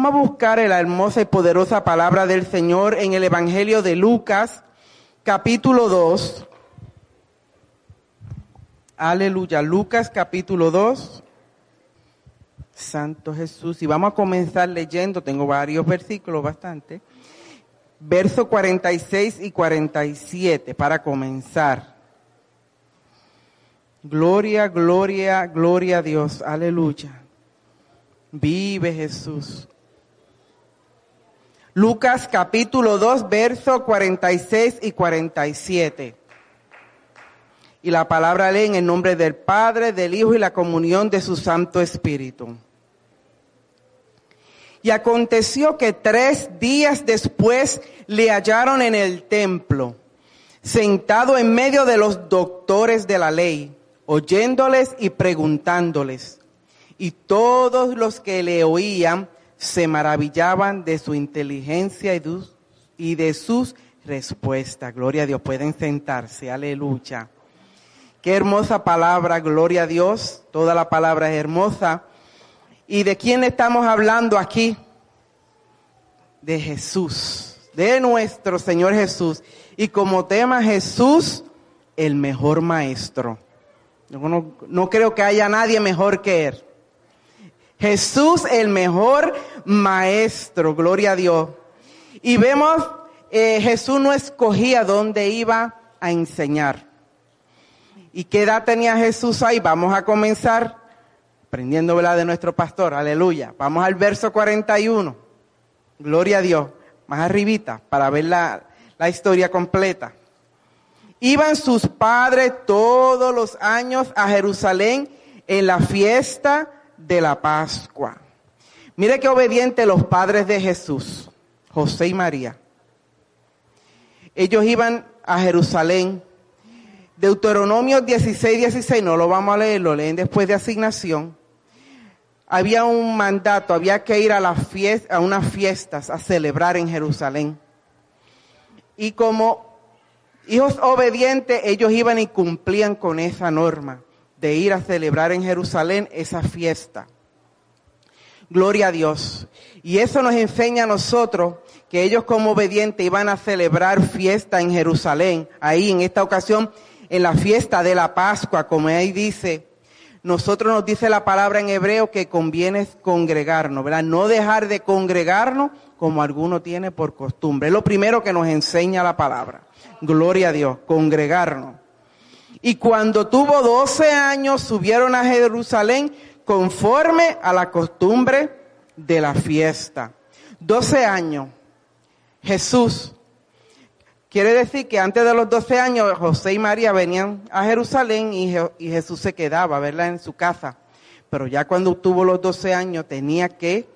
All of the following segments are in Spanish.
Vamos a buscar la hermosa y poderosa palabra del Señor en el Evangelio de Lucas, capítulo 2. Aleluya, Lucas capítulo 2. Santo Jesús. Y vamos a comenzar leyendo, tengo varios versículos, bastante. Verso 46 y 47 para comenzar. Gloria, gloria, gloria a Dios. Aleluya. Vive Jesús. Lucas capítulo 2, verso 46 y 47. Y la palabra lee en el nombre del Padre, del Hijo y la comunión de su Santo Espíritu. Y aconteció que tres días después le hallaron en el templo, sentado en medio de los doctores de la ley, oyéndoles y preguntándoles. Y todos los que le oían se maravillaban de su inteligencia y de sus respuestas. Gloria a Dios. Pueden sentarse. Aleluya. Qué hermosa palabra. Gloria a Dios. Toda la palabra es hermosa. ¿Y de quién estamos hablando aquí? De Jesús, de nuestro Señor Jesús. Y como tema Jesús, el mejor maestro. No, no, creo que haya nadie mejor que Él. Jesús, el mejor maestro, gloria a Dios. Y vemos, eh, Jesús no escogía dónde iba a enseñar. ¿Y qué edad tenía Jesús ahí? Vamos a comenzar aprendiendo de nuestro pastor, aleluya. Vamos al verso 41, gloria a Dios, más arribita, para ver la, la historia completa. Iban sus padres todos los años a Jerusalén en la fiesta de la Pascua. Mire qué obediente los padres de Jesús, José y María. Ellos iban a Jerusalén. Deuteronomio 16, 16, no lo vamos a leer, lo leen después de asignación había un mandato, había que ir a, la fiesta, a unas fiestas a celebrar en Jerusalén. Y como hijos obedientes, ellos iban y cumplían con esa norma de ir a celebrar en Jerusalén esa fiesta. Gloria a Dios. Y eso nos enseña a nosotros que ellos como obedientes iban a celebrar fiesta en Jerusalén, ahí en esta ocasión, en la fiesta de la Pascua, como ahí dice, nosotros nos dice la palabra en hebreo que conviene congregarnos, ¿verdad? No dejar de congregarnos como alguno tiene por costumbre. Es lo primero que nos enseña la palabra. Gloria a Dios, congregarnos. Y cuando tuvo 12 años subieron a Jerusalén conforme a la costumbre de la fiesta. 12 años. Jesús Quiere decir que antes de los 12 años José y María venían a Jerusalén y, Jesús se quedaba, ¿verdad? En su casa. Pero ya cuando tuvo los 12 años tenía que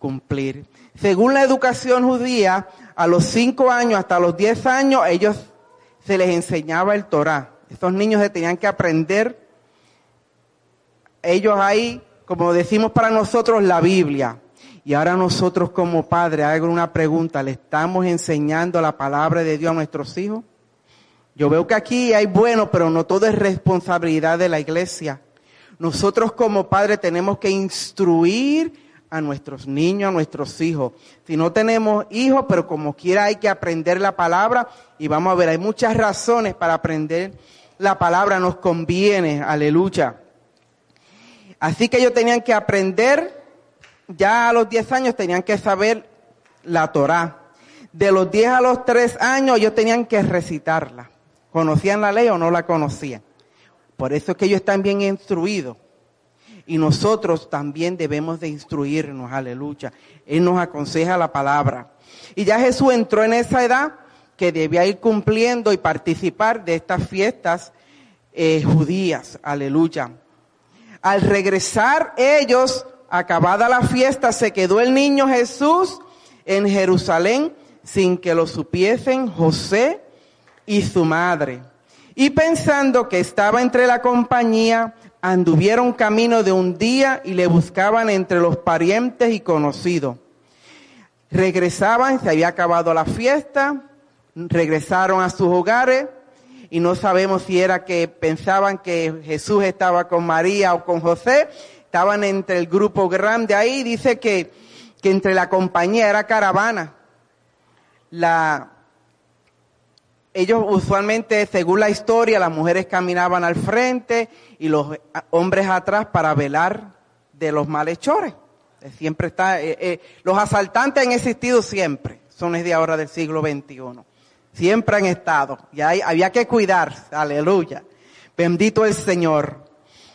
cumplir. Según la educación judía, a los 5 años hasta los 10 años ellos se les enseñaba el Torah. Estos niños se tenían que aprender ellos ahí, como decimos para nosotros, la Biblia. Y ahora nosotros como padres, hago una pregunta, ¿le estamos enseñando la palabra de Dios a nuestros hijos? Yo veo que aquí hay bueno, pero no todo es responsabilidad de la iglesia. Nosotros como padres tenemos que instruir a nuestros niños, a nuestros hijos. Si no tenemos hijos, pero como quiera hay que aprender la palabra y vamos a ver, hay muchas razones para aprender la palabra, nos conviene, aleluya. Así que ellos tenían que aprender ya a los 10 años tenían que saber la Torá. De los 10 a los 3 años ellos tenían que recitarla. ¿Conocían la ley o no la conocían? Por eso es que ellos están bien instruidos. Y nosotros también debemos de instruirnos, aleluya. Él nos aconseja la palabra. Y ya Jesús entró en esa edad que debía ir cumpliendo y participar de estas fiestas eh, judías, aleluya. Al regresar ellos acabada la fiesta, se quedó el niño Jesús en Jerusalén sin que lo supiesen José y su madre. Y pensando que estaba entre la compañía, anduvieron camino de un día y le buscaban entre los parientes y conocidos. Regresaban, se había acabado la fiesta, regresaron a sus hogares y no sabemos si era que pensaban que Jesús estaba con María o con José estaban entre el grupo grande ahí, dice que que entre la compañía era caravana. La, ellos usualmente, según la historia, las mujeres caminaban al frente y los hombres atrás para velar de los malhechores. Siempre está, eh, eh, los asaltantes han existido siempre, son desde ahora del siglo XXI. Siempre han estado. Y hay, había que cuidarse, aleluya. Bendito el Señor.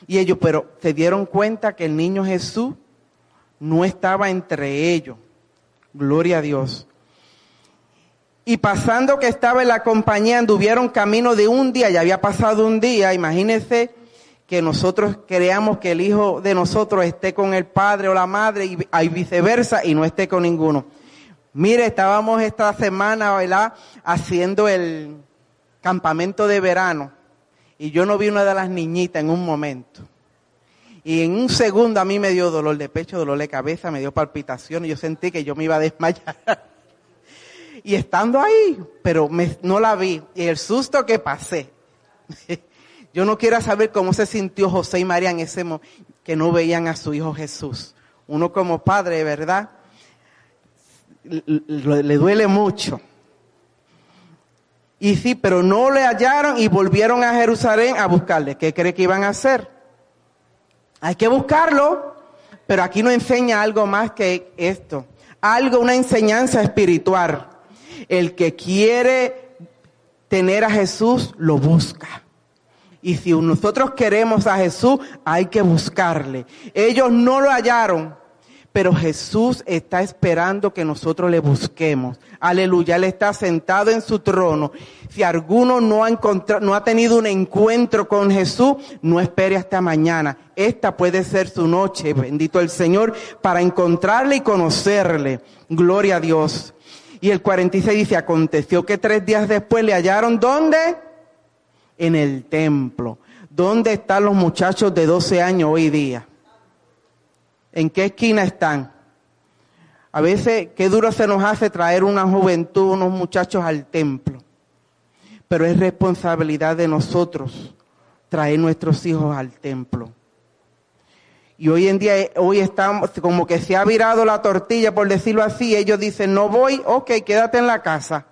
Y ellos, pero se dieron cuenta que el niño Jesús no estaba entre ellos. Gloria a Dios. Y pasando que estaba en la compañía, anduvieron camino de un día, ya había pasado un día, imagínense que nosotros creamos que el hijo de nosotros esté con el padre o la madre y, viceversa y no esté con ninguno. Mire, estábamos esta semana, ¿verdad? Haciendo el campamento de verano y yo no vi una de las niñitas en un momento. Y en un segundo a mí me dio dolor de pecho, dolor de cabeza, me dio palpitación y yo sentí que yo me iba a desmayar. y estando ahí, pero no la vi. Y el susto que pasé. Yo no quiero saber cómo se sintió José y María en ese momento que no veían a su hijo Jesús. Uno como padre, ¿verdad? Le, duele mucho. Y sí, pero no le hallaron y volvieron a Jerusalén a buscarle. ¿Qué cree que iban a hacer? Hay que buscarlo, pero aquí no enseña algo más que esto. Algo, una enseñanza espiritual. El que quiere tener a Jesús, lo busca. Y si nosotros queremos a Jesús, hay que buscarle. Ellos no lo hallaron, pero Jesús está esperando que nosotros le busquemos. Aleluya, Él está sentado en su trono. Si alguno no ha encontrado, no ha tenido un encuentro con Jesús, no espere hasta mañana. Esta puede ser su noche, bendito el Señor, para encontrarle y conocerle. Gloria a Dios. Y el 46 dice, aconteció que tres días después le hallaron, ¿dónde? en el templo. ¿Dónde están los muchachos de 12 años hoy día? ¿En qué esquina están? A veces, qué duro se nos hace traer una juventud, unos muchachos al templo. Pero es responsabilidad de nosotros traer nuestros hijos al templo. Y hoy en día, hoy estamos, como que se ha virado la tortilla, por decirlo así. Ellos dicen, no voy, ok, quédate en la casa.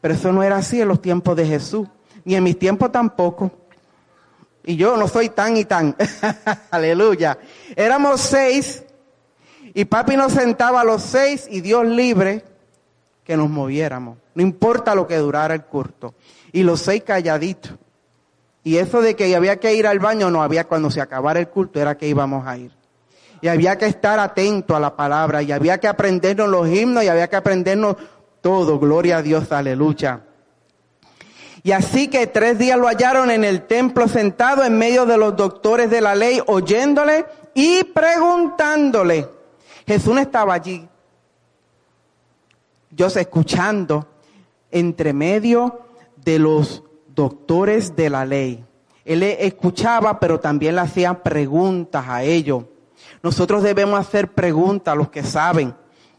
Pero eso no era así en los tiempos de Jesús ni en mis tiempos tampoco. Y yo no soy tan y tan. Aleluya. Éramos seis y papi nos sentaba a los seis y Dios libre que nos moviéramos. No importa lo que durara el culto. Y los seis calladitos. Y eso de que había que ir al baño no había cuando se acabara el culto, era que íbamos a ir. Y había que estar atento a la palabra, y había que aprendernos los himnos, y había que aprendernos todo. Gloria a Dios, aleluya. Y así que tres días lo hallaron en el templo sentado en medio de los doctores de la ley, oyéndole y preguntándole. Jesús estaba allí. Yo escuchando entre medio de los doctores de la ley. Él escuchaba, pero también le hacía preguntas a ellos. Nosotros debemos hacer preguntas a los que saben,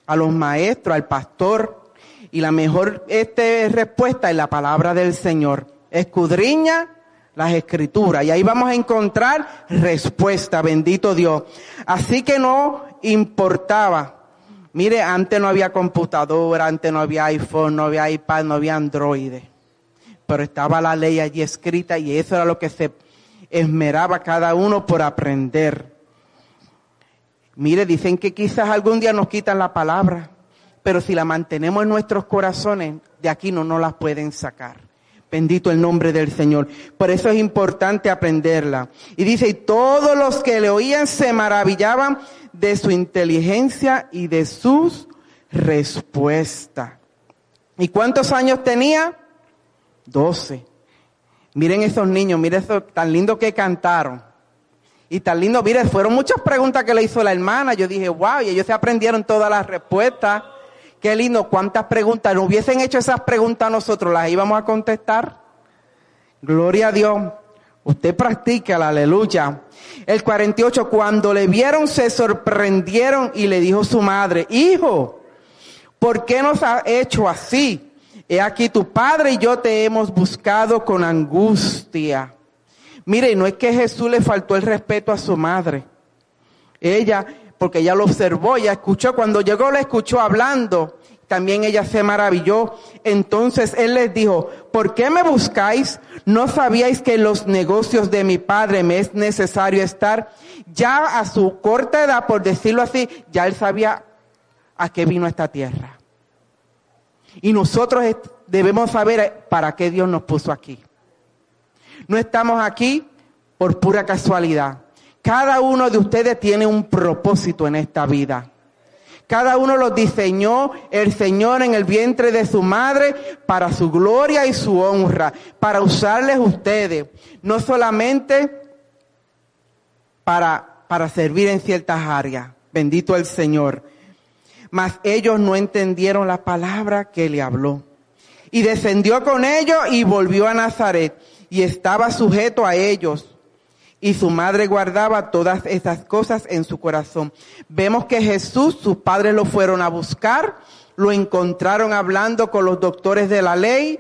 a los maestros, al pastor, y la mejor este, respuesta es la palabra del Señor. Escudriña las escrituras y ahí vamos a encontrar respuesta, bendito Dios. Así que no importaba. Mire, antes no había computadora, antes no había iPhone, no había iPad, no había Android. Pero estaba la ley allí escrita y eso era lo que se esmeraba cada uno por aprender. Mire, dicen que quizás algún día nos quitan la palabra pero si la mantenemos en nuestros corazones, de aquí no nos las pueden sacar. Bendito el nombre del Señor. Por eso es importante aprenderla. Y dice, y todos los que le oían se maravillaban de su inteligencia y de sus respuestas. ¿Y cuántos años tenía? Doce. Miren esos niños, miren eso tan lindo que cantaron. Y tan lindo, miren, fueron muchas preguntas que le hizo la hermana. Yo dije, wow, y ellos se aprendieron todas las respuestas. Qué lindo, cuántas preguntas. ¿No hubiesen hecho esas preguntas nosotros? ¿Las íbamos a contestar? Gloria a Dios. Usted practica la aleluya. El 48, cuando le vieron se sorprendieron y le dijo su madre, hijo, ¿por qué nos ha hecho así? He aquí tu padre y yo te hemos buscado con angustia. Mire, no es que Jesús le faltó el respeto a su madre. Ella porque ella lo observó, ella escuchó, cuando llegó la escuchó hablando, también ella se maravilló. Entonces él les dijo, ¿por qué me buscáis? ¿No sabíais que en los negocios de mi padre me es necesario estar? Ya a su corta edad, por decirlo así, ya él sabía a qué vino esta tierra. Y nosotros debemos saber para qué Dios nos puso aquí. No estamos aquí por pura casualidad. Cada uno de ustedes tiene un propósito en esta vida. Cada uno los diseñó el Señor en el vientre de su madre para su gloria y su honra, para usarles ustedes, no solamente para, para servir en ciertas áreas. Bendito el Señor. Mas ellos no entendieron la palabra que le habló. Y descendió con ellos y volvió a Nazaret y estaba sujeto a ellos y su madre guardaba todas esas cosas en su corazón. Vemos que Jesús, sus padres lo fueron a buscar, lo encontraron hablando con los doctores de la ley,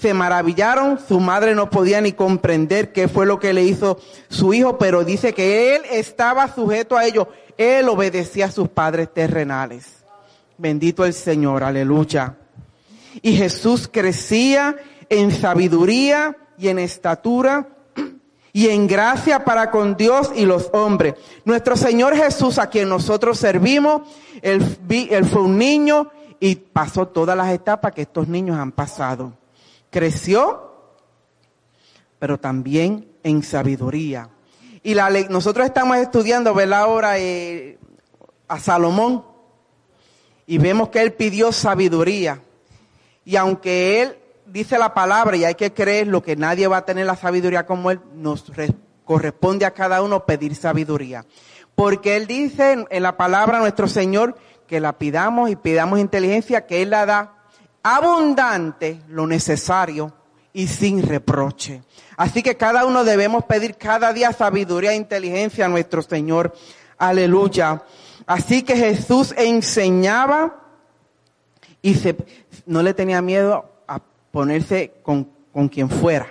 se maravillaron, su madre no podía ni comprender qué fue lo que le hizo su hijo, pero dice que él estaba sujeto a ello, él obedecía a sus padres terrenales. Bendito el Señor, aleluya. Y Jesús crecía en sabiduría y en estatura y en gracia para con Dios y los hombres. Nuestro Señor Jesús, a quien nosotros servimos, él, fue un niño y pasó todas las etapas que estos niños han pasado. Creció, pero también en sabiduría. Y nosotros estamos estudiando, ver ahora eh, a Salomón y vemos que él pidió sabiduría. Y aunque él dice la palabra y hay que creer lo que nadie va a tener la sabiduría como Él, nos corresponde a cada uno pedir sabiduría. Porque Él dice en la palabra nuestro Señor que la pidamos y pidamos inteligencia, que Él la da abundante, lo necesario y sin reproche. Así que cada uno debemos pedir cada día sabiduría e inteligencia a nuestro Señor. Aleluya. Así que Jesús enseñaba y se, no le tenía miedo ponerse con, con quien fuera.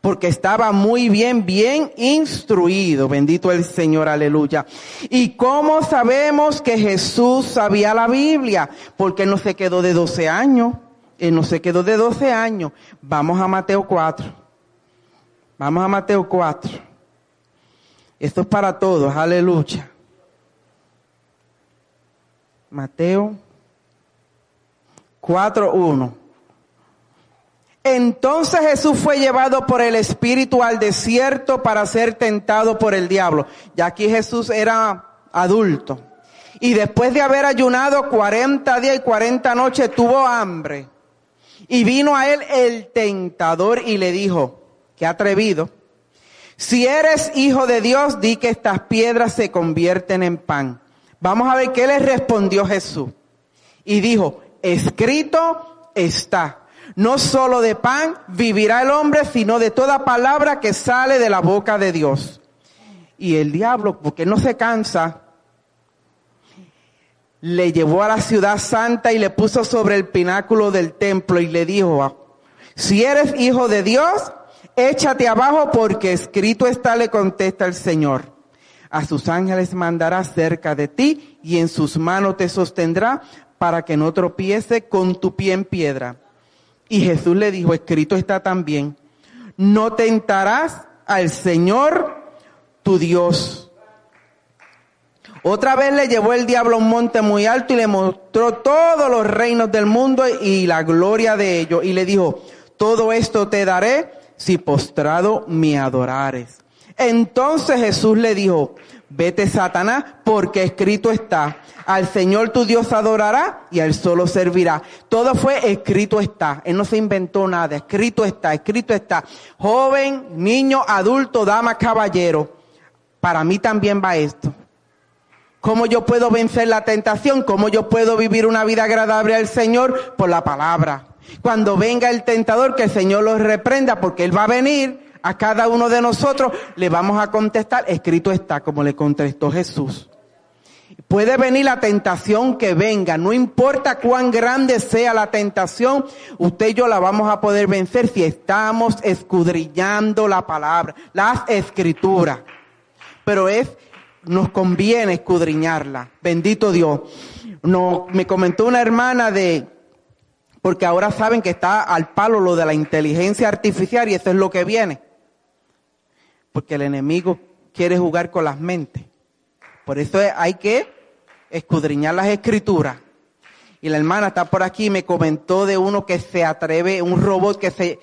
Porque estaba muy bien, bien instruido. Bendito el Señor, aleluya. ¿Y cómo sabemos que Jesús sabía la Biblia? Porque no se quedó de 12 años. Él no se quedó de 12 años. Vamos a Mateo 4. Vamos a Mateo 4. Esto es para todos, aleluya. Mateo 4.1. Entonces Jesús fue llevado por el Espíritu al desierto para ser tentado por el diablo. Ya aquí Jesús era adulto. Y después de haber ayunado 40 días y 40 noches tuvo hambre. Y vino a él el tentador y le dijo, qué atrevido, si eres hijo de Dios, di que estas piedras se convierten en pan. Vamos a ver qué le respondió Jesús. Y dijo, escrito está no solo de pan vivirá el hombre, sino de toda palabra que sale de la boca de Dios. Y el diablo, porque no se cansa, le llevó a la ciudad santa y le puso sobre el pináculo del templo y le dijo, si eres hijo de Dios, échate abajo porque escrito está, le contesta el Señor. A sus ángeles mandará cerca de ti y en sus manos te sostendrá para que no tropiece con tu pie en piedra. Y Jesús le dijo, escrito está también, no tentarás al Señor tu Dios. Otra vez le llevó el diablo a un monte muy alto y le mostró todos los reinos del mundo y la gloria de ellos. Y le dijo, todo esto te daré si postrado me adorares. Entonces Jesús le dijo, vete Satanás, porque escrito está, al Señor tu Dios adorará y a Él solo servirá. Todo fue escrito está. Él no se inventó nada. Escrito está, escrito está. Joven, niño, adulto, dama, caballero. Para mí también va esto. ¿Cómo yo puedo vencer la tentación? ¿Cómo yo puedo vivir una vida agradable al Señor? Por la palabra. Cuando venga el tentador, que el Señor los reprenda, porque Él va a venir a cada uno de nosotros, le vamos a contestar, escrito está, como le contestó Jesús. Puede venir la tentación que venga, no importa cuán grande sea la tentación, usted y yo la vamos a poder vencer si estamos escudriñando la palabra, las escrituras. Pero es nos conviene escudriñarla. Bendito Dios. No, me comentó una hermana de, porque ahora saben que está al palo lo de la inteligencia artificial y eso es lo que viene. Porque el enemigo quiere jugar con las mentes. Por eso hay que escudriñar las escrituras. Y la hermana está por aquí y me comentó de uno que se atreve, un robot que se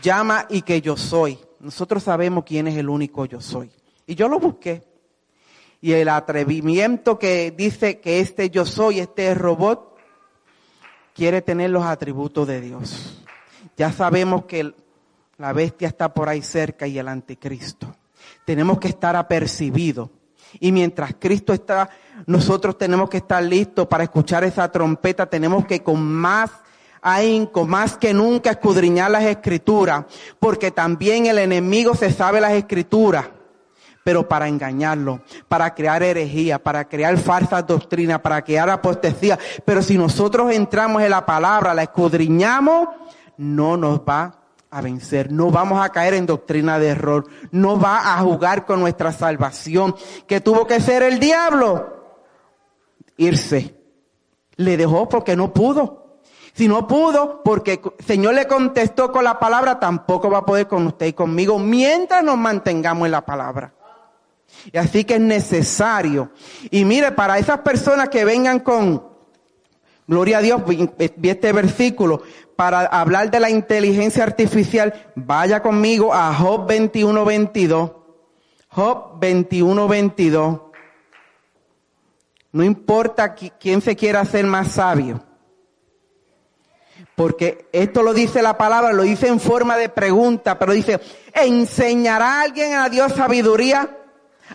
llama y que yo soy. Nosotros sabemos quién es el único yo soy. Y yo lo busqué. Y el atrevimiento que dice que este yo soy, este robot, quiere tener los atributos de Dios. Ya sabemos que la bestia está por ahí cerca y el anticristo. Tenemos que estar apercibidos. Y mientras Cristo está, nosotros tenemos que estar listos para escuchar esa trompeta. Tenemos que con más ahínco, más que nunca escudriñar las escrituras, porque también el enemigo se sabe las escrituras, pero para engañarlo, para crear herejía, para crear falsas doctrinas, para crear apostasía. Pero si nosotros entramos en la palabra, la escudriñamos, no nos va a vencer, no vamos a caer en doctrina de error, no va a jugar con nuestra salvación, que tuvo que ser el diablo, irse. Le dejó porque no pudo. Si no pudo, porque el Señor le contestó con la palabra, tampoco va a poder con usted y conmigo mientras nos mantengamos en la palabra. Y así que es necesario. Y mire, para esas personas que vengan con, gloria a Dios, vi este versículo, para hablar de la inteligencia artificial, vaya conmigo a Job 21.22. Job 21.22. No importa quién se quiera hacer más sabio. Porque esto lo dice la palabra, lo dice en forma de pregunta, pero dice, ¿enseñará alguien a Dios sabiduría?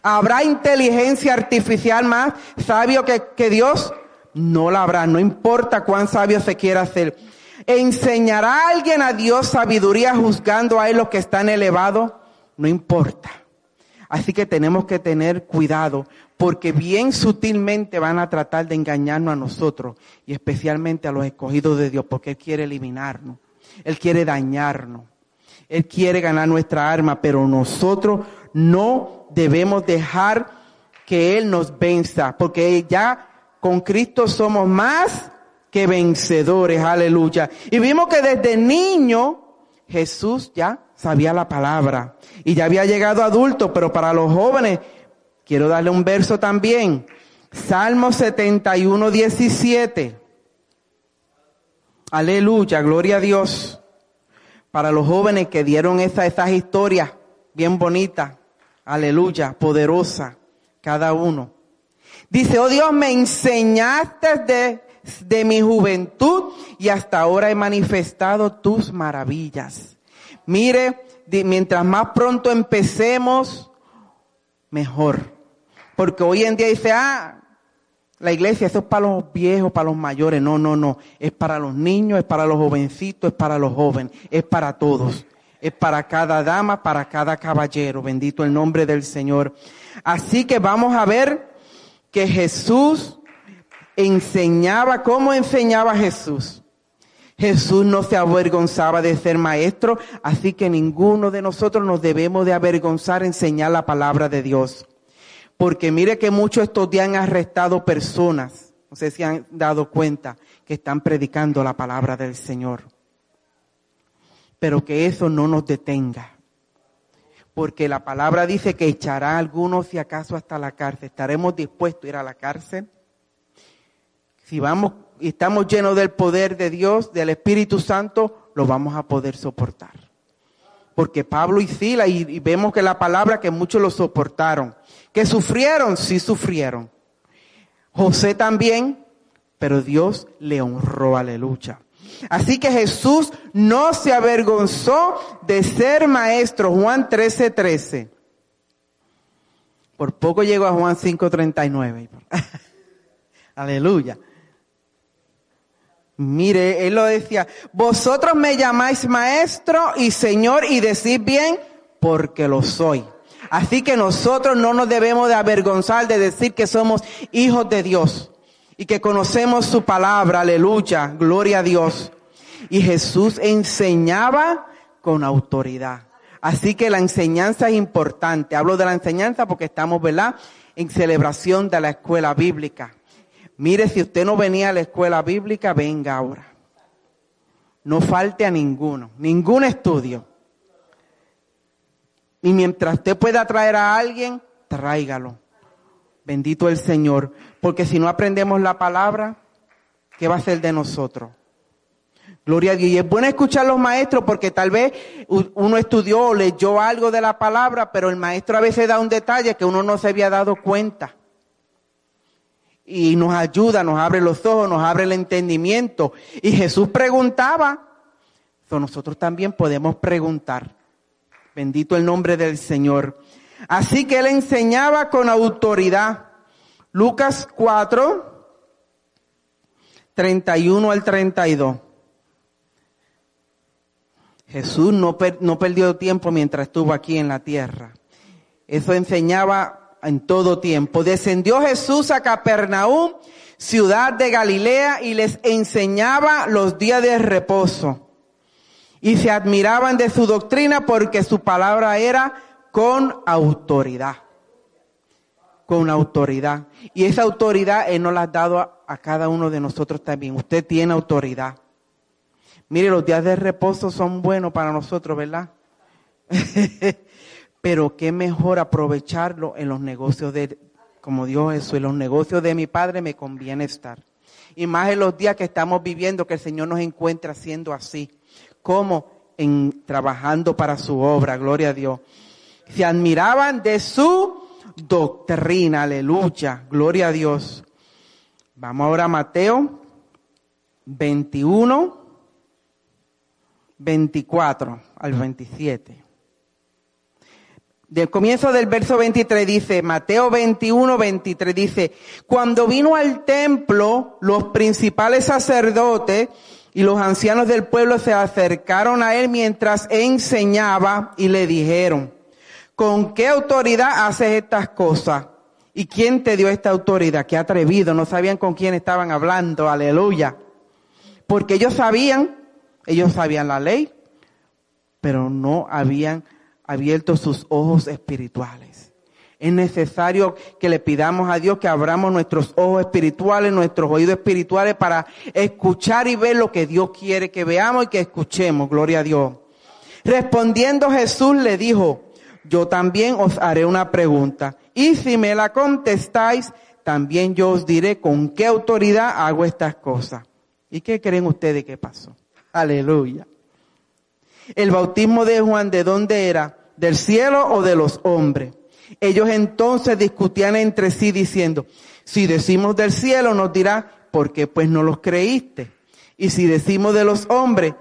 ¿Habrá inteligencia artificial más sabio que, que Dios? No la habrá, no importa cuán sabio se quiera hacer. ¿Enseñará alguien a Dios sabiduría juzgando a él lo que están elevado? No importa. Así que tenemos que tener cuidado porque bien sutilmente van a tratar de engañarnos a nosotros y especialmente a los escogidos de Dios porque Él quiere eliminarnos, Él quiere dañarnos, Él quiere ganar nuestra arma, pero nosotros no debemos dejar que Él nos venza porque ya con Cristo somos más que vencedores, aleluya. Y vimos que desde niño Jesús ya sabía la palabra y ya había llegado adulto, pero para los jóvenes, quiero darle un verso también. Salmo 71, 17. Aleluya, gloria a Dios. Para los jóvenes que dieron esa, esas historias bien bonitas. Aleluya, poderosa, cada uno. Dice, oh Dios, me enseñaste de, de mi juventud y hasta ahora he manifestado tus maravillas. Mire, mientras más pronto empecemos, mejor. Porque hoy en día dice, ah, la iglesia, eso es para los viejos, para los mayores. No, no, no. Es para los niños, es para los jovencitos, es para los jóvenes, es para todos. Es para cada dama, para cada caballero. Bendito el nombre del Señor. Así que vamos a ver que Jesús enseñaba, ¿cómo enseñaba Jesús? Jesús no se avergonzaba de ser maestro, así que ninguno de nosotros nos debemos de avergonzar enseñar la palabra de Dios. Porque mire que muchos estos días han arrestado personas, no sé si han dado cuenta, que están predicando la palabra del Señor. Pero que eso no nos detenga. Porque la palabra dice que echará a algunos si acaso hasta la cárcel. ¿Estaremos dispuestos a ir a la cárcel? Si vamos y estamos llenos del poder de Dios, del Espíritu Santo, lo vamos a poder soportar. Porque Pablo y Sila, y, vemos que la palabra que muchos lo soportaron, que sufrieron, sí sufrieron. José también, pero Dios le honró, aleluya. Así que Jesús no se avergonzó de ser maestro. Juan 13, 13. Por poco llegó a Juan 5, 39. Aleluya. Mire, él lo decía, vosotros me llamáis maestro y señor y decís bien porque lo soy. Así que nosotros no nos debemos de avergonzar de decir que somos hijos de Dios y que conocemos su palabra, aleluya, gloria a Dios. Y Jesús enseñaba con autoridad. Así que la enseñanza es importante. Hablo de la enseñanza porque estamos, ¿verdad? en celebración de la escuela bíblica. Mire, si usted no venía a la escuela bíblica, venga ahora. No falte a ninguno, ningún estudio. Y mientras usted pueda traer a alguien, tráigalo. Bendito el Señor. Porque si no aprendemos la palabra, ¿qué va a ser de nosotros? Gloria a Dios. Y es bueno escuchar a los maestros porque tal vez uno estudió o leyó algo de la palabra, pero el maestro a veces da un detalle que uno no se había dado cuenta. Y nos ayuda, nos abre los ojos, nos abre el entendimiento. Y Jesús preguntaba, nosotros también podemos preguntar. Bendito el nombre del Señor. Así que él enseñaba con autoridad. Lucas 4, 31 al 32. Jesús no, no perdió tiempo mientras estuvo aquí en la tierra. Eso enseñaba en todo tiempo. Descendió Jesús a Capernaum, ciudad de Galilea, y les enseñaba los días de reposo. Y se admiraban de su doctrina porque su palabra era con autoridad. Con autoridad. Y esa autoridad Él nos la ha dado a, a cada uno de nosotros también. Usted tiene autoridad. Mire, los días de reposo son buenos para nosotros, ¿verdad? Pero qué mejor aprovecharlo en los negocios de, como Dios Jesús, en los negocios de mi Padre me conviene estar. Y más en los días que estamos viviendo, que el Señor nos encuentra haciendo así. Como en trabajando para su obra, gloria a Dios. Se admiraban de su doctrina, aleluya, gloria a Dios. Vamos ahora a Mateo 21. 24 al 27. Del comienzo del verso 23 dice, Mateo 21, 23 dice, cuando vino al templo, los principales sacerdotes y los ancianos del pueblo se acercaron a él mientras enseñaba y le dijeron, ¿con qué autoridad haces estas cosas? ¿Y quién te dio esta autoridad? Qué atrevido, no sabían con quién estaban hablando, aleluya. Porque ellos sabían ellos sabían la ley, pero no habían abierto sus ojos espirituales. Es necesario que le pidamos a Dios que abramos nuestros ojos espirituales, nuestros oídos espirituales para escuchar y ver lo que Dios quiere que veamos y que escuchemos. Gloria a Dios. Respondiendo Jesús le dijo, yo también os haré una pregunta. Y si me la contestáis, también yo os diré con qué autoridad hago estas cosas. ¿Y qué creen ustedes que pasó? Aleluya. El bautismo de Juan, ¿de dónde era? ¿Del cielo o de los hombres? Ellos entonces discutían entre sí diciendo, si decimos del cielo nos dirá, ¿por qué pues no los creíste? Y si decimos de los hombres,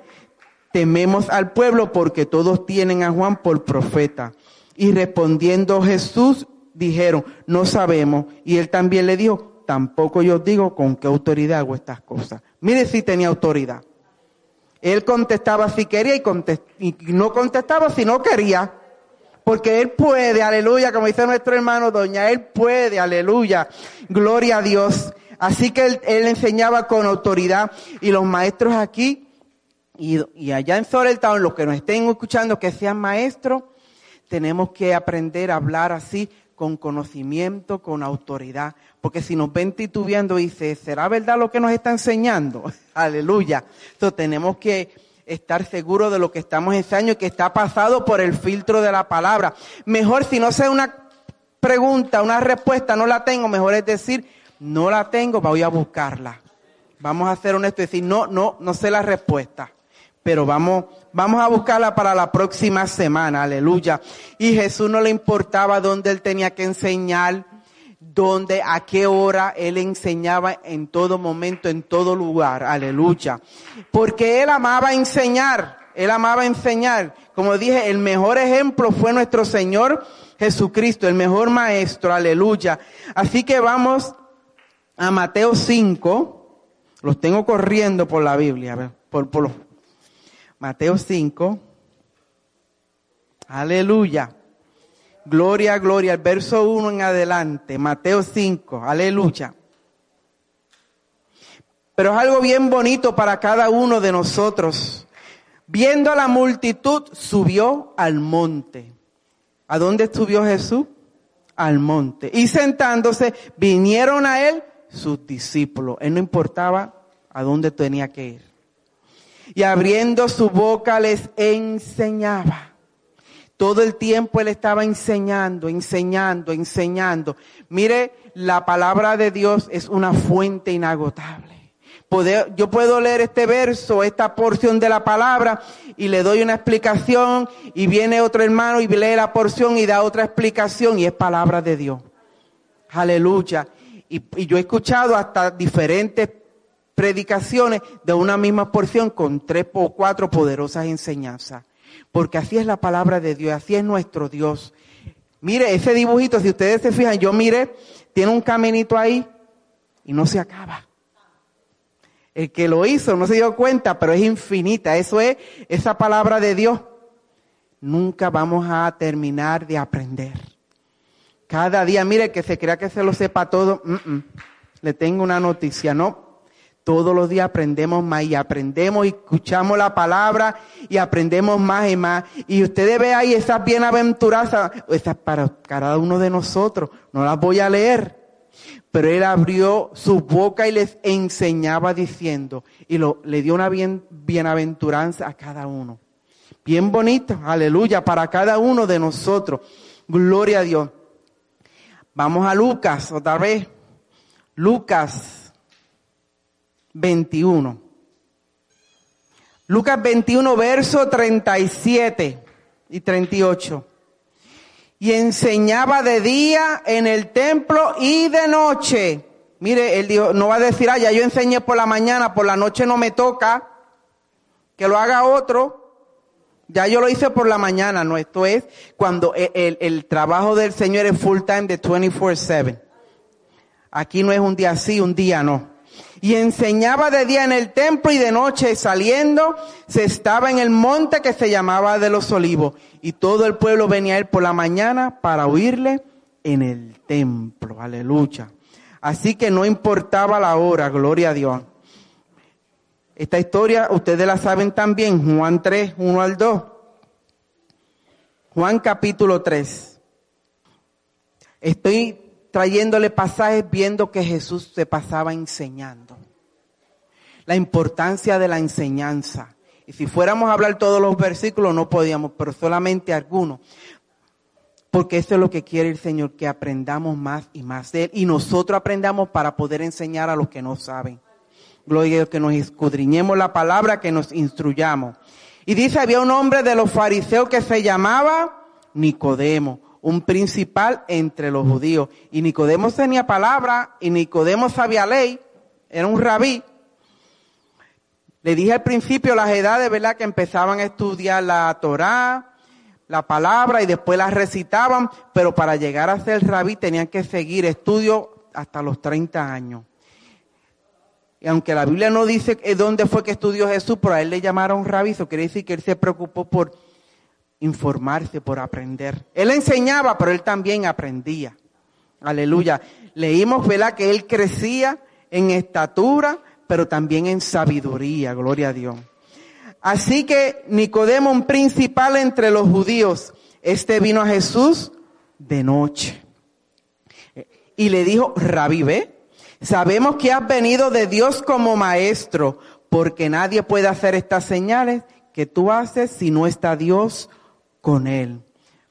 tememos al pueblo porque todos tienen a Juan por profeta. Y respondiendo Jesús, dijeron, no sabemos. Y él también le dijo, tampoco yo digo con qué autoridad hago estas cosas. Mire si tenía autoridad. Él contestaba si quería y, no contestaba si no quería. Porque Él puede, aleluya, como dice nuestro hermano Doña, Él puede, aleluya, gloria a Dios. Así que Él, enseñaba con autoridad y los maestros aquí y, allá en Town, los que nos estén escuchando que sean maestros, tenemos que aprender a hablar así con conocimiento, con autoridad. Porque si nos ven titubeando, dice, ¿será verdad lo que nos está enseñando? Aleluya. Entonces tenemos que estar seguros de lo que estamos enseñando y que está pasado por el filtro de la palabra. Mejor si no sé una pregunta, una respuesta, no la tengo, mejor es decir, no la tengo, voy a buscarla. Vamos a hacer honesto y decir, no, no, no sé la respuesta pero vamos, vamos a buscarla para la próxima semana, aleluya. Y Jesús no le importaba dónde él tenía que enseñar, dónde, a qué hora él enseñaba en todo momento, en todo lugar, aleluya. Porque él amaba enseñar, él amaba enseñar. Como dije, el mejor ejemplo fue nuestro Señor Jesucristo, el mejor maestro, aleluya. Así que vamos a Mateo 5, los tengo corriendo por la Biblia, por, por los Mateo 5. Aleluya. Gloria, gloria. El verso 1 en adelante. Mateo 5. Aleluya. Pero es algo bien bonito para cada uno de nosotros. Viendo a la multitud, subió al monte. ¿A dónde subió Jesús? al monte. Y sentándose, vinieron a él sus discípulos. Él no importaba a dónde tenía que ir. Y abriendo su boca les enseñaba. Todo el tiempo él estaba enseñando, enseñando, enseñando. Mire, la palabra de Dios es una fuente inagotable yo puedo leer este verso, esta porción de la palabra, y le doy una explicación, y viene otro hermano y lee la porción y da otra explicación, y es palabra de Dios. Aleluya. Y, y yo he escuchado hasta diferentes predicaciones de una misma porción con tres o cuatro poderosas enseñanzas. Porque así es la palabra de Dios, así es nuestro Dios. Mire, ese dibujito, si ustedes se fijan, yo mire, tiene un caminito ahí y no se acaba. El que lo hizo no se dio cuenta, pero es infinita. Eso es esa palabra de Dios. Nunca vamos a terminar de aprender. Cada día, mire, que se crea que se lo sepa todo. Le tengo una noticia, ¿no? Todos los días aprendemos más y aprendemos y escuchamos la palabra y aprendemos más y más. Y ustedes ve ahí esas bienaventuranzas, esas para cada uno de nosotros. No las voy a leer pero él abrió su boca y les enseñaba diciendo, y le dio una bien, bienaventuranza a cada uno. Bien bonito, aleluya, para cada uno de nosotros. Gloria a Dios. Vamos a Lucas otra vez. Lucas 21. Lucas 21, verso 37 y 38 y enseñaba de día en el templo y de noche. Mire, él dijo, no va a decir, ah, ya yo enseñé por la mañana, por la noche no me toca, que lo haga otro. Ya yo lo hice por la mañana, no, esto es cuando el, el trabajo del Señor es full time de 24/7. Aquí no es un día sí, un día no y enseñaba de día en el templo y de noche saliendo se estaba en el monte que se llamaba de los olivos y todo el pueblo venía a él por la mañana para oírle en el templo. Aleluya. Así que no importaba la hora, gloria a Dios. Esta historia ustedes la saben también, Juan 3, 1 al 2. Juan capítulo 3. Estoy trayéndole pasajes viendo que Jesús se pasaba enseñando. La importancia de la enseñanza. Y si fuéramos a hablar todos los versículos no podíamos, pero solamente algunos. Porque eso es lo que quiere el Señor, que aprendamos más y más de Él. Y nosotros aprendamos para poder enseñar a los que no saben. Gloria a Dios, que nos escudriñemos la palabra, que nos instruyamos. Y dice, había un hombre de los fariseos que se llamaba Nicodemo un principal entre los judíos. Y Nicodemo tenía palabra y Nicodemo sabía ley, era un rabí. Le dije al principio las edades, ¿verdad? Que empezaban a estudiar la Torá, la palabra y después la recitaban, pero para llegar a ser rabí tenían que seguir estudio hasta los 30 años. Y aunque la Biblia no dice dónde fue que estudió Jesús, pero a él le llamaron rabí, eso quiere decir que él se preocupó por informarse, por aprender. Él enseñaba, pero él también aprendía. Aleluya. Leímos, ¿verdad? Que él crecía en estatura, pero también en sabiduría. Gloria a Dios. Así que Nicodemo, un principal entre los judíos, este vino a Jesús de noche. Y le dijo, Rabí, ve, sabemos que has venido de Dios como maestro, porque nadie puede hacer estas señales que tú haces si no está Dios con él.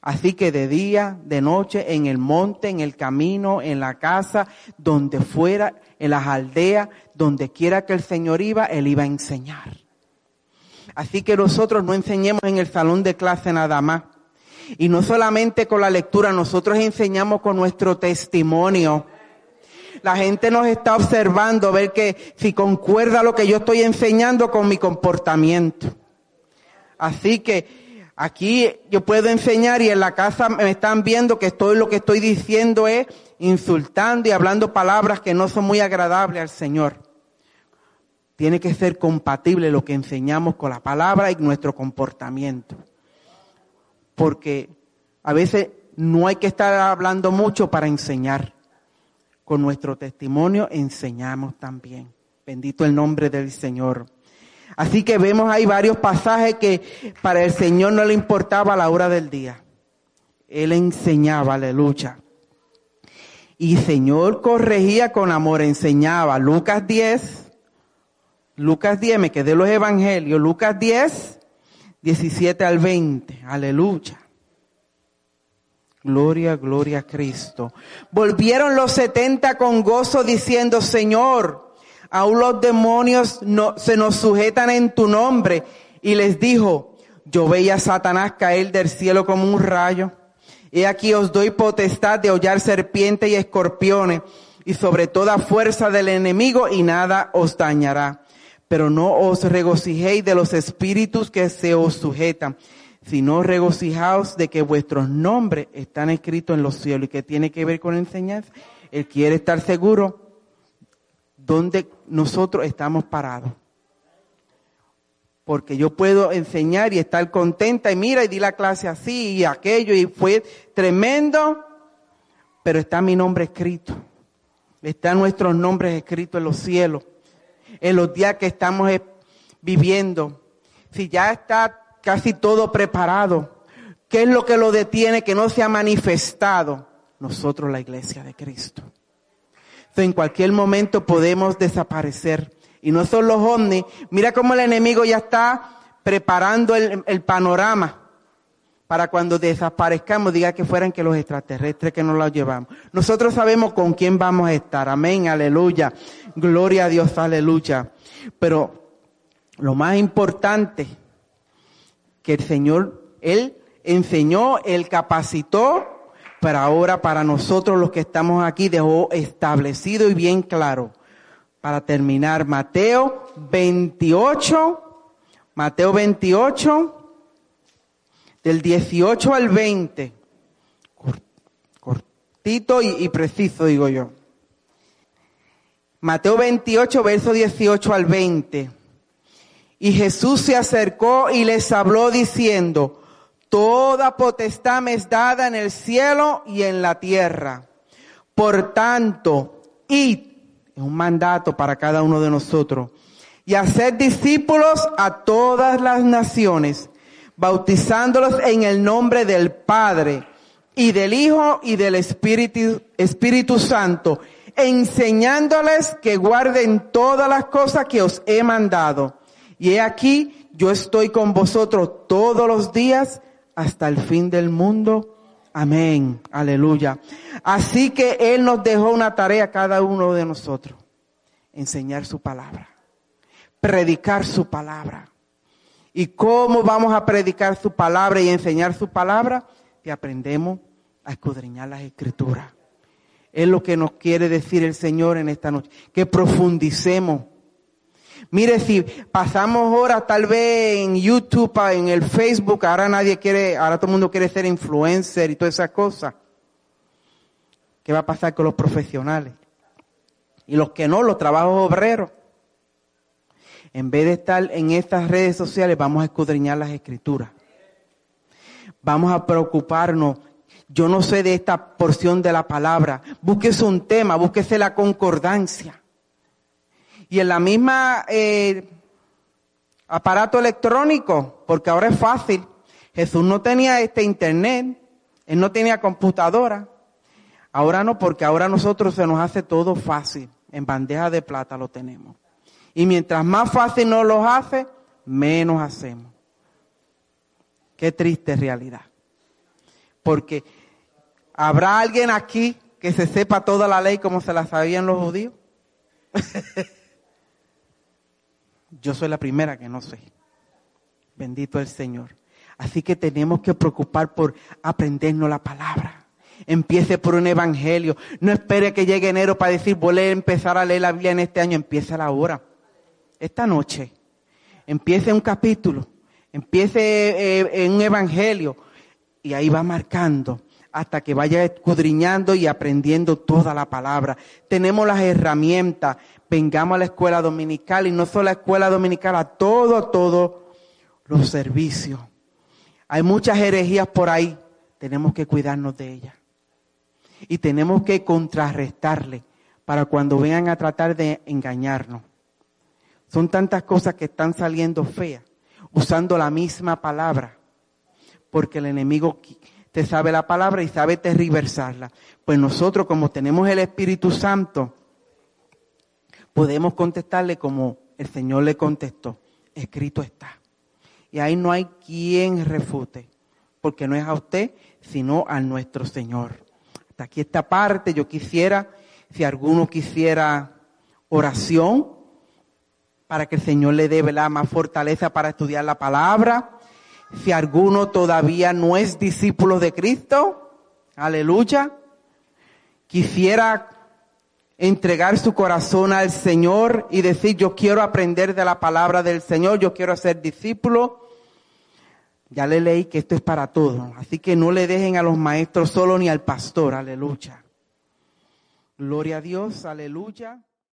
Así que de día, de noche, en el monte, en el camino, en la casa, donde fuera, en las aldeas, donde quiera que el Señor iba, Él iba a enseñar. Así que nosotros no enseñemos en el salón de clase nada más. Y no solamente con la lectura, nosotros enseñamos con nuestro testimonio. La gente nos está observando, ver que si concuerda lo que yo estoy enseñando con mi comportamiento. Así que Aquí yo puedo enseñar y en la casa me están viendo que estoy, lo que estoy diciendo es insultando y hablando palabras que no son muy agradables al Señor. Tiene que ser compatible lo que enseñamos con la palabra y nuestro comportamiento. Porque a veces no hay que estar hablando mucho para enseñar. Con nuestro testimonio enseñamos también. Bendito el nombre del Señor. Así que vemos ahí varios pasajes que para el Señor no le importaba la hora del día. Él enseñaba, aleluya. Y Señor corregía con amor, enseñaba. Lucas 10, Lucas 10, me quedé los evangelios, Lucas 10, 17 al 20, aleluya. Gloria, gloria a Cristo. Volvieron los setenta con gozo diciendo, Señor, aún los demonios no, se nos sujetan en tu nombre. Y les dijo, yo veía a Satanás caer del cielo como un rayo. Y aquí os doy potestad de hollar serpientes y escorpiones y sobre toda fuerza del enemigo y nada os dañará. Pero no os regocijéis de los espíritus que se os sujetan sino regocijaos de que vuestros nombres están escritos en los cielos y que tiene que ver con enseñanza. Él quiere estar seguro donde nosotros estamos parados. Porque yo puedo enseñar y estar contenta y mira y di la clase así y aquello y fue tremendo, pero está mi nombre escrito. Están nuestros nombres escritos en los cielos, en los días que estamos viviendo. Si ya está casi todo preparado. ¿Qué es lo que lo detiene que no se ha manifestado? Nosotros, la iglesia de Cristo. En cualquier momento podemos desaparecer. Y no son los ovnis. Mira cómo el enemigo ya está preparando el, el panorama para cuando desaparezcamos, diga que fueran que los extraterrestres que nos los llevamos. Nosotros sabemos con quién vamos a estar. Amén, aleluya. Gloria a Dios, aleluya. Pero lo más importante que el Señor, Él enseñó, Él capacitó, pero ahora para nosotros los que estamos aquí dejó establecido y bien claro. Para terminar, Mateo 28, Mateo 28, del 18 al 20. Cortito y, y preciso, digo yo. Mateo 28, verso 18 al 20. Y Jesús se acercó y les habló diciendo, Toda potestad me es dada en el cielo y en la tierra. Por tanto, id, es un mandato para cada uno de nosotros, y hacer discípulos a todas las naciones, bautizándolos en el nombre del Padre y del Hijo y del Espíritu, Espíritu Santo, enseñándoles que guarden todas las cosas que os he mandado. Y he aquí, yo estoy con vosotros todos los días hasta el fin del mundo. Amén. Aleluya. Así que Él nos dejó una tarea cada uno de nosotros. Enseñar su palabra. Predicar su palabra. ¿Y cómo vamos a predicar su palabra y enseñar su palabra? Que aprendemos a escudriñar las escrituras. Es lo que nos quiere decir el Señor en esta noche. Que profundicemos Mire, si pasamos horas tal vez en YouTube, en el Facebook, ahora nadie quiere, ahora todo el mundo quiere ser influencer y todas esas cosas. ¿Qué va a pasar con los profesionales? Y los que no, los trabajos obreros. En vez de estar en estas redes sociales, vamos a escudriñar las escrituras. Vamos a preocuparnos. Yo no sé de esta porción de la palabra. Búsquese un tema, búsquese la concordancia. Y en la misma eh, aparato electrónico, porque ahora es fácil. Jesús no tenía este internet, él no tenía computadora. Ahora no, porque ahora a nosotros se nos hace todo fácil. En bandeja de plata lo tenemos. Y mientras más fácil nos lo hace, menos hacemos. Qué triste realidad. Porque habrá alguien aquí que se sepa toda la ley como se la sabían los judíos. Yo soy la primera que no sé. Bendito el Señor. Así que tenemos que preocupar por aprendernos la palabra. Empiece por un evangelio. No espere que llegue enero para decir, voy a empezar a leer la Biblia en este año. Empiece la hora. Esta noche. Empiece un capítulo. Empiece eh, en un evangelio. Y ahí va marcando hasta que vaya escudriñando y aprendiendo toda la palabra. Tenemos las herramientas vengamos a la escuela dominical y no solo a la escuela dominical, a todo, todo los servicios. Hay muchas herejías por ahí, tenemos que cuidarnos de ellas. Y tenemos que contrarrestarle para cuando vengan a tratar de engañarnos. Son tantas cosas que están saliendo feas, usando la misma palabra, porque el enemigo Usted sabe la palabra y sabe tergiversarla. Pues nosotros, como tenemos el Espíritu Santo, podemos contestarle como el Señor le contestó. Escrito está. Y ahí no hay quien refute, porque no es a usted, sino a nuestro Señor. Hasta aquí esta parte, yo quisiera, si alguno quisiera oración, para que el Señor le dé la más fortaleza para estudiar la palabra. Si alguno todavía no es discípulo de Cristo, aleluya, quisiera entregar su corazón al Señor y decir, yo quiero aprender de la palabra del Señor, yo quiero ser discípulo. Ya le leí que esto es para todos, así que no le dejen a los maestros solo ni al pastor, aleluya. Gloria a Dios, aleluya.